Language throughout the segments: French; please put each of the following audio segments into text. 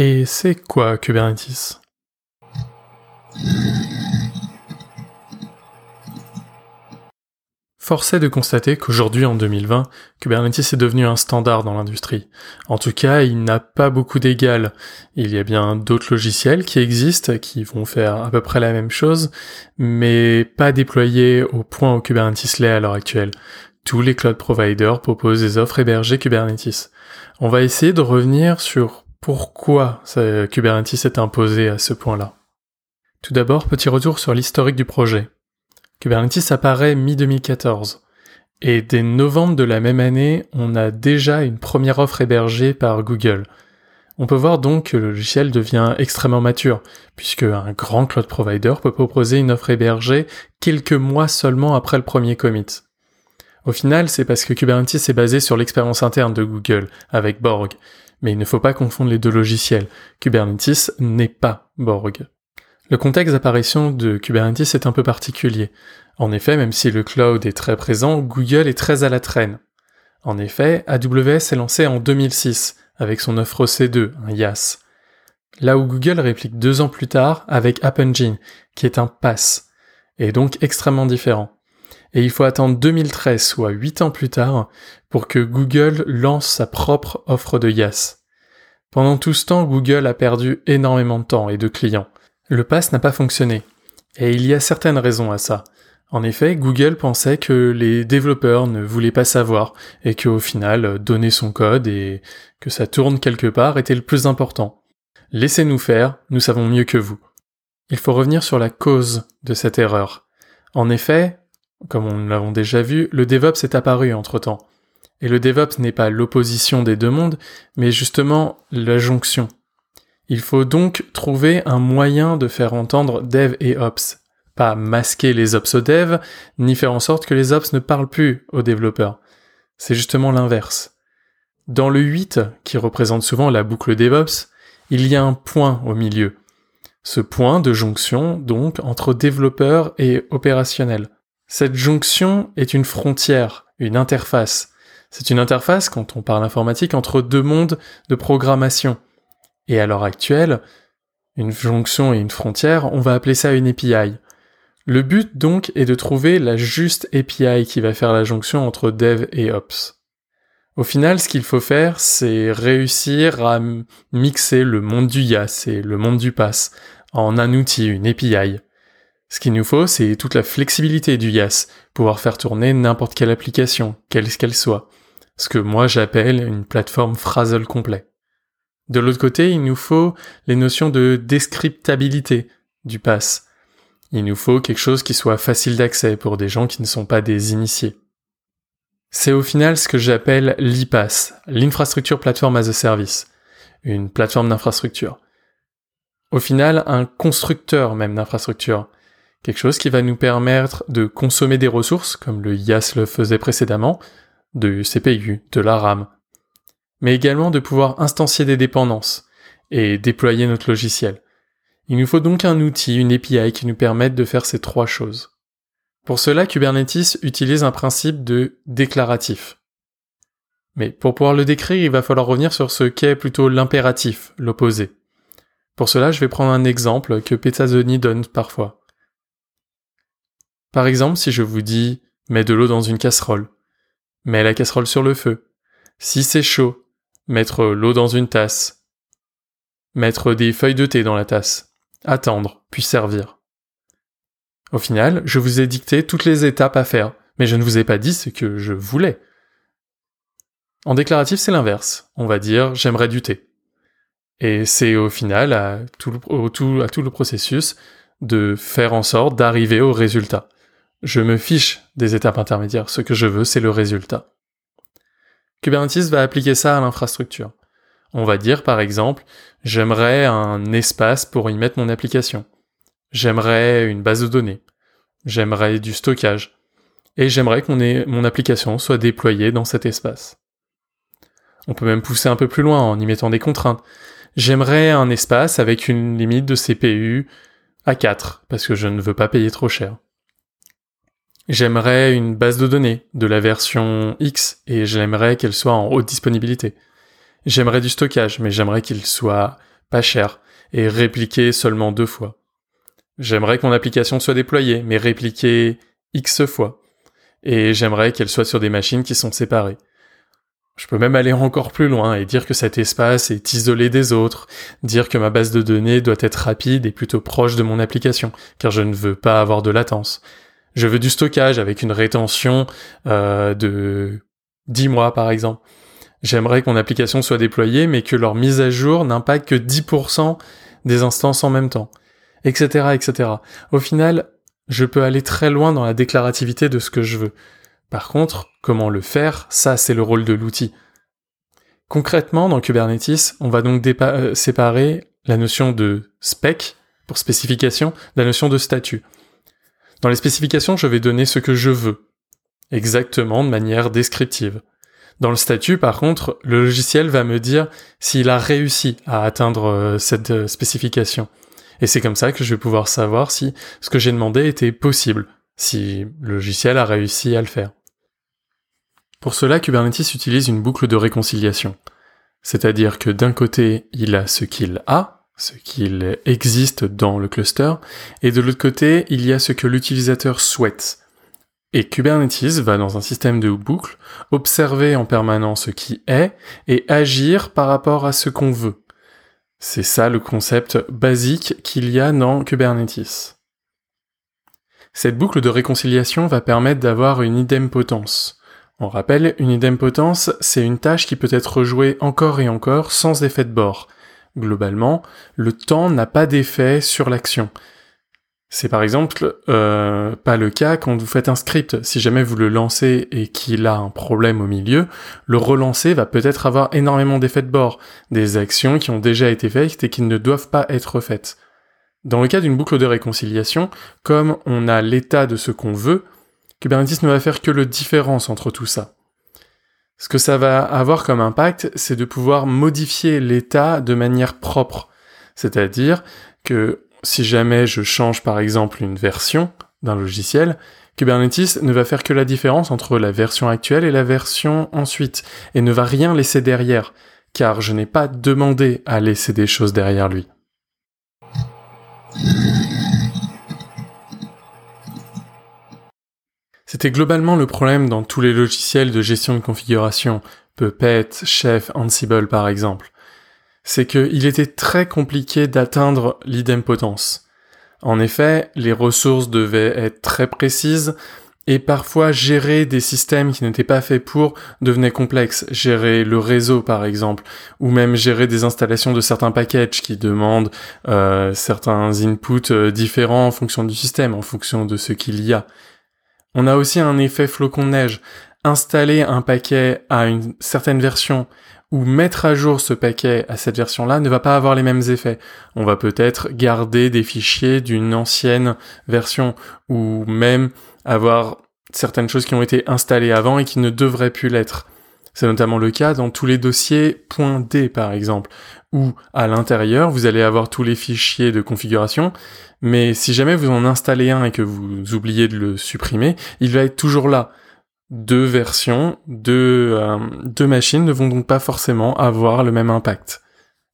Et c'est quoi Kubernetes? Force est de constater qu'aujourd'hui, en 2020, Kubernetes est devenu un standard dans l'industrie. En tout cas, il n'a pas beaucoup d'égal. Il y a bien d'autres logiciels qui existent, qui vont faire à peu près la même chose, mais pas déployés au point où Kubernetes l'est à l'heure actuelle. Tous les cloud providers proposent des offres hébergées Kubernetes. On va essayer de revenir sur pourquoi Kubernetes est imposé à ce point-là? Tout d'abord, petit retour sur l'historique du projet. Kubernetes apparaît mi-2014. Et dès novembre de la même année, on a déjà une première offre hébergée par Google. On peut voir donc que le logiciel devient extrêmement mature, puisque un grand cloud provider peut proposer une offre hébergée quelques mois seulement après le premier commit. Au final, c'est parce que Kubernetes est basé sur l'expérience interne de Google, avec Borg. Mais il ne faut pas confondre les deux logiciels. Kubernetes n'est pas Borg. Le contexte d'apparition de Kubernetes est un peu particulier. En effet, même si le cloud est très présent, Google est très à la traîne. En effet, AWS est lancé en 2006 avec son offre OC2, un YAS. Là où Google réplique deux ans plus tard avec App Engine, qui est un PaaS, et donc extrêmement différent. Et il faut attendre 2013, soit huit ans plus tard, pour que Google lance sa propre offre de YAS. Pendant tout ce temps, Google a perdu énormément de temps et de clients. Le pass n'a pas fonctionné. Et il y a certaines raisons à ça. En effet, Google pensait que les développeurs ne voulaient pas savoir et qu'au final, donner son code et que ça tourne quelque part était le plus important. Laissez-nous faire, nous savons mieux que vous. Il faut revenir sur la cause de cette erreur. En effet, comme on l'avons déjà vu, le DevOps est apparu entre-temps. Et le DevOps n'est pas l'opposition des deux mondes, mais justement la jonction. Il faut donc trouver un moyen de faire entendre dev et ops. Pas masquer les ops aux dev, ni faire en sorte que les ops ne parlent plus aux développeurs. C'est justement l'inverse. Dans le 8, qui représente souvent la boucle DevOps, il y a un point au milieu. Ce point de jonction, donc, entre développeurs et opérationnels. Cette jonction est une frontière, une interface. C'est une interface, quand on parle informatique, entre deux mondes de programmation. Et à l'heure actuelle, une jonction et une frontière, on va appeler ça une API. Le but donc est de trouver la juste API qui va faire la jonction entre dev et ops. Au final, ce qu'il faut faire, c'est réussir à mixer le monde du YAS et le monde du PASS en un outil, une API. Ce qu'il nous faut, c'est toute la flexibilité du YAS, pouvoir faire tourner n'importe quelle application, quelle qu'elle soit. Ce que moi j'appelle une plateforme Phrasal complet. De l'autre côté, il nous faut les notions de descriptabilité du pass. Il nous faut quelque chose qui soit facile d'accès pour des gens qui ne sont pas des initiés. C'est au final ce que j'appelle l'IPAS, l'Infrastructure Platform as a Service, une plateforme d'infrastructure. Au final, un constructeur même d'infrastructure, quelque chose qui va nous permettre de consommer des ressources, comme le IaaS le faisait précédemment, de CPU, de la RAM, mais également de pouvoir instancier des dépendances et déployer notre logiciel. Il nous faut donc un outil, une API qui nous permette de faire ces trois choses. Pour cela, Kubernetes utilise un principe de déclaratif. Mais pour pouvoir le décrire, il va falloir revenir sur ce qu'est plutôt l'impératif, l'opposé. Pour cela, je vais prendre un exemple que Petazoni donne parfois. Par exemple, si je vous dis mets de l'eau dans une casserole, mets la casserole sur le feu. Si c'est chaud, mettre l'eau dans une tasse, mettre des feuilles de thé dans la tasse, attendre, puis servir. Au final, je vous ai dicté toutes les étapes à faire, mais je ne vous ai pas dit ce que je voulais. En déclaratif, c'est l'inverse. On va dire j'aimerais du thé. Et c'est au final, à tout, le, à tout le processus, de faire en sorte d'arriver au résultat. Je me fiche des étapes intermédiaires. Ce que je veux, c'est le résultat. Kubernetes va appliquer ça à l'infrastructure. On va dire par exemple, j'aimerais un espace pour y mettre mon application. J'aimerais une base de données. J'aimerais du stockage. Et j'aimerais que mon, application soit déployée dans cet espace. On peut même pousser un peu plus loin en y mettant des contraintes. J'aimerais un espace avec une limite de CPU à 4, parce que je ne veux pas payer trop cher. J'aimerais une base de données de la version X et j'aimerais qu'elle soit en haute disponibilité. J'aimerais du stockage, mais j'aimerais qu'il soit pas cher, et répliquée seulement deux fois. J'aimerais que mon application soit déployée, mais répliquée X fois. Et j'aimerais qu'elle soit sur des machines qui sont séparées. Je peux même aller encore plus loin et dire que cet espace est isolé des autres, dire que ma base de données doit être rapide et plutôt proche de mon application, car je ne veux pas avoir de latence. Je veux du stockage avec une rétention euh, de 10 mois par exemple. J'aimerais que mon application soit déployée mais que leur mise à jour n'impacte que 10% des instances en même temps, etc., etc. Au final, je peux aller très loin dans la déclarativité de ce que je veux. Par contre, comment le faire, ça c'est le rôle de l'outil. Concrètement, dans Kubernetes, on va donc euh, séparer la notion de spec, pour spécification, de la notion de statut. Dans les spécifications, je vais donner ce que je veux, exactement de manière descriptive. Dans le statut, par contre, le logiciel va me dire s'il a réussi à atteindre euh, cette euh, spécification. Et c'est comme ça que je vais pouvoir savoir si ce que j'ai demandé était possible, si le logiciel a réussi à le faire. Pour cela, Kubernetes utilise une boucle de réconciliation. C'est-à-dire que d'un côté, il a ce qu'il a, ce qu'il existe dans le cluster, et de l'autre côté, il y a ce que l'utilisateur souhaite. Et Kubernetes va dans un système de boucle observer en permanence ce qui est et agir par rapport à ce qu'on veut. C'est ça le concept basique qu'il y a dans Kubernetes. Cette boucle de réconciliation va permettre d'avoir une idempotence. On rappelle, une idempotence, c'est une tâche qui peut être jouée encore et encore sans effet de bord. Globalement, le temps n'a pas d'effet sur l'action. C'est par exemple euh, pas le cas quand vous faites un script. Si jamais vous le lancez et qu'il a un problème au milieu, le relancer va peut-être avoir énormément d'effets de bord, des actions qui ont déjà été faites et qui ne doivent pas être faites. Dans le cas d'une boucle de réconciliation, comme on a l'état de ce qu'on veut, Kubernetes ne va faire que le différence entre tout ça. Ce que ça va avoir comme impact, c'est de pouvoir modifier l'état de manière propre. C'est-à-dire que si jamais je change par exemple une version d'un logiciel, Kubernetes ne va faire que la différence entre la version actuelle et la version ensuite, et ne va rien laisser derrière, car je n'ai pas demandé à laisser des choses derrière lui. C'était globalement le problème dans tous les logiciels de gestion de configuration, Puppet, Chef, Ansible par exemple. C'est qu'il était très compliqué d'atteindre l'idempotence. En effet, les ressources devaient être très précises, et parfois gérer des systèmes qui n'étaient pas faits pour devenait complexe. Gérer le réseau par exemple, ou même gérer des installations de certains packages qui demandent euh, certains inputs euh, différents en fonction du système, en fonction de ce qu'il y a. On a aussi un effet flocon de neige. Installer un paquet à une certaine version ou mettre à jour ce paquet à cette version-là ne va pas avoir les mêmes effets. On va peut-être garder des fichiers d'une ancienne version ou même avoir certaines choses qui ont été installées avant et qui ne devraient plus l'être. C'est notamment le cas dans tous les dossiers .d par exemple, où à l'intérieur vous allez avoir tous les fichiers de configuration, mais si jamais vous en installez un et que vous oubliez de le supprimer, il va être toujours là. Deux versions, deux, euh, deux machines ne vont donc pas forcément avoir le même impact.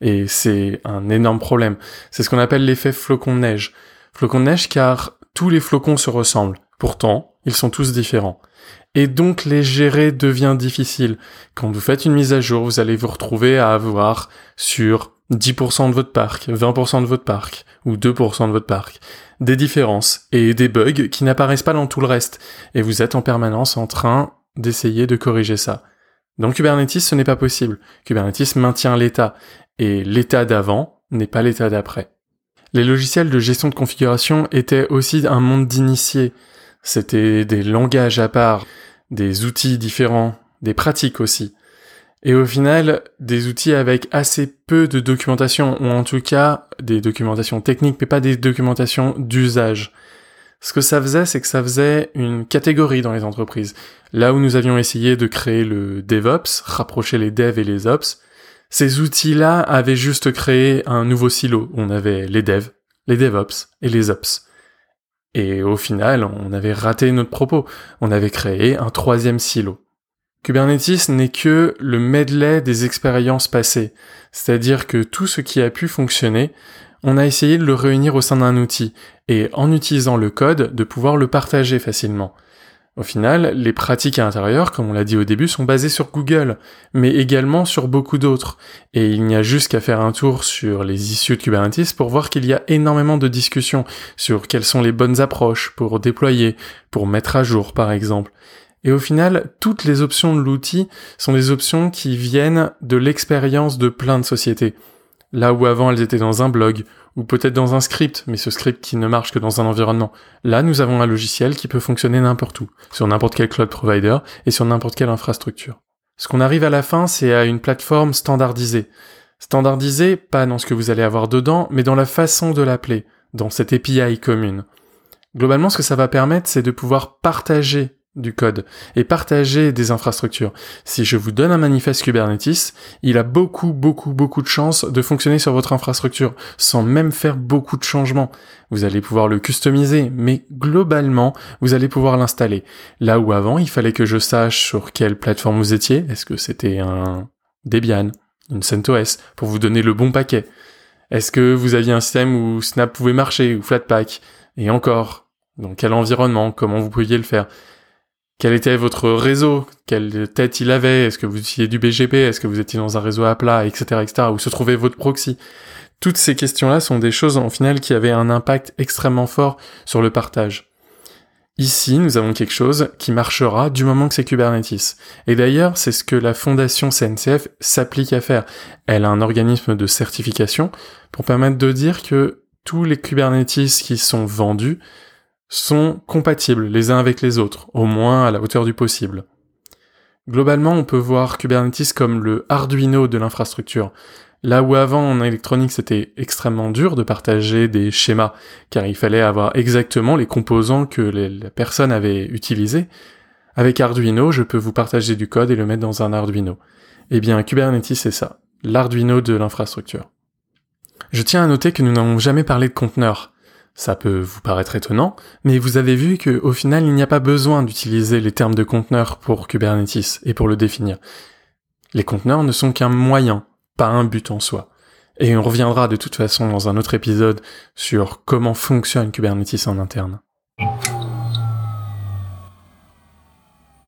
Et c'est un énorme problème. C'est ce qu'on appelle l'effet flocon de neige. Flocon de neige car tous les flocons se ressemblent. Pourtant, ils sont tous différents et donc les gérer devient difficile. Quand vous faites une mise à jour, vous allez vous retrouver à avoir sur 10% de votre parc, 20% de votre parc, ou 2% de votre parc, des différences et des bugs qui n'apparaissent pas dans tout le reste, et vous êtes en permanence en train d'essayer de corriger ça. Dans Kubernetes, ce n'est pas possible. Kubernetes maintient l'état, et l'état d'avant n'est pas l'état d'après. Les logiciels de gestion de configuration étaient aussi un monde d'initiés. C'était des langages à part, des outils différents, des pratiques aussi. Et au final, des outils avec assez peu de documentation, ou en tout cas des documentations techniques, mais pas des documentations d'usage. Ce que ça faisait, c'est que ça faisait une catégorie dans les entreprises. Là où nous avions essayé de créer le DevOps, rapprocher les devs et les ops, ces outils-là avaient juste créé un nouveau silo. On avait les devs, les DevOps et les ops. Et au final, on avait raté notre propos. On avait créé un troisième silo. Kubernetes n'est que le medley des expériences passées, c'est-à-dire que tout ce qui a pu fonctionner, on a essayé de le réunir au sein d'un outil, et en utilisant le code, de pouvoir le partager facilement. Au final, les pratiques à l'intérieur, comme on l'a dit au début, sont basées sur Google, mais également sur beaucoup d'autres. Et il n'y a juste qu'à faire un tour sur les issues de Kubernetes pour voir qu'il y a énormément de discussions sur quelles sont les bonnes approches pour déployer, pour mettre à jour par exemple. Et au final, toutes les options de l'outil sont des options qui viennent de l'expérience de plein de sociétés. Là où avant elles étaient dans un blog, ou peut-être dans un script, mais ce script qui ne marche que dans un environnement. Là, nous avons un logiciel qui peut fonctionner n'importe où, sur n'importe quel cloud provider et sur n'importe quelle infrastructure. Ce qu'on arrive à la fin, c'est à une plateforme standardisée. Standardisée, pas dans ce que vous allez avoir dedans, mais dans la façon de l'appeler, dans cette API commune. Globalement, ce que ça va permettre, c'est de pouvoir partager du code et partager des infrastructures. Si je vous donne un manifeste Kubernetes, il a beaucoup, beaucoup, beaucoup de chances de fonctionner sur votre infrastructure sans même faire beaucoup de changements. Vous allez pouvoir le customiser, mais globalement, vous allez pouvoir l'installer. Là où avant, il fallait que je sache sur quelle plateforme vous étiez. Est-ce que c'était un Debian, une CentOS, pour vous donner le bon paquet? Est-ce que vous aviez un système où Snap pouvait marcher, ou Flatpak? Et encore, dans quel environnement, comment vous pouviez le faire? Quel était votre réseau, quelle tête il avait, est-ce que vous utilisez du BGP, est-ce que vous étiez dans un réseau à plat, etc., etc., où se trouvait votre proxy. Toutes ces questions-là sont des choses, en final, qui avaient un impact extrêmement fort sur le partage. Ici, nous avons quelque chose qui marchera du moment que c'est Kubernetes. Et d'ailleurs, c'est ce que la fondation CNCF s'applique à faire. Elle a un organisme de certification pour permettre de dire que tous les Kubernetes qui sont vendus sont compatibles les uns avec les autres, au moins à la hauteur du possible. Globalement, on peut voir Kubernetes comme le Arduino de l'infrastructure. Là où avant en électronique c'était extrêmement dur de partager des schémas, car il fallait avoir exactement les composants que les, personnes avaient utilisés, avec Arduino, je peux vous partager du code et le mettre dans un Arduino. Eh bien, Kubernetes c'est ça, l'Arduino de l'infrastructure. Je tiens à noter que nous n'avons jamais parlé de conteneurs. Ça peut vous paraître étonnant, mais vous avez vu qu'au final, il n'y a pas besoin d'utiliser les termes de conteneur pour Kubernetes et pour le définir. Les conteneurs ne sont qu'un moyen, pas un but en soi. Et on reviendra de toute façon dans un autre épisode sur comment fonctionne Kubernetes en interne.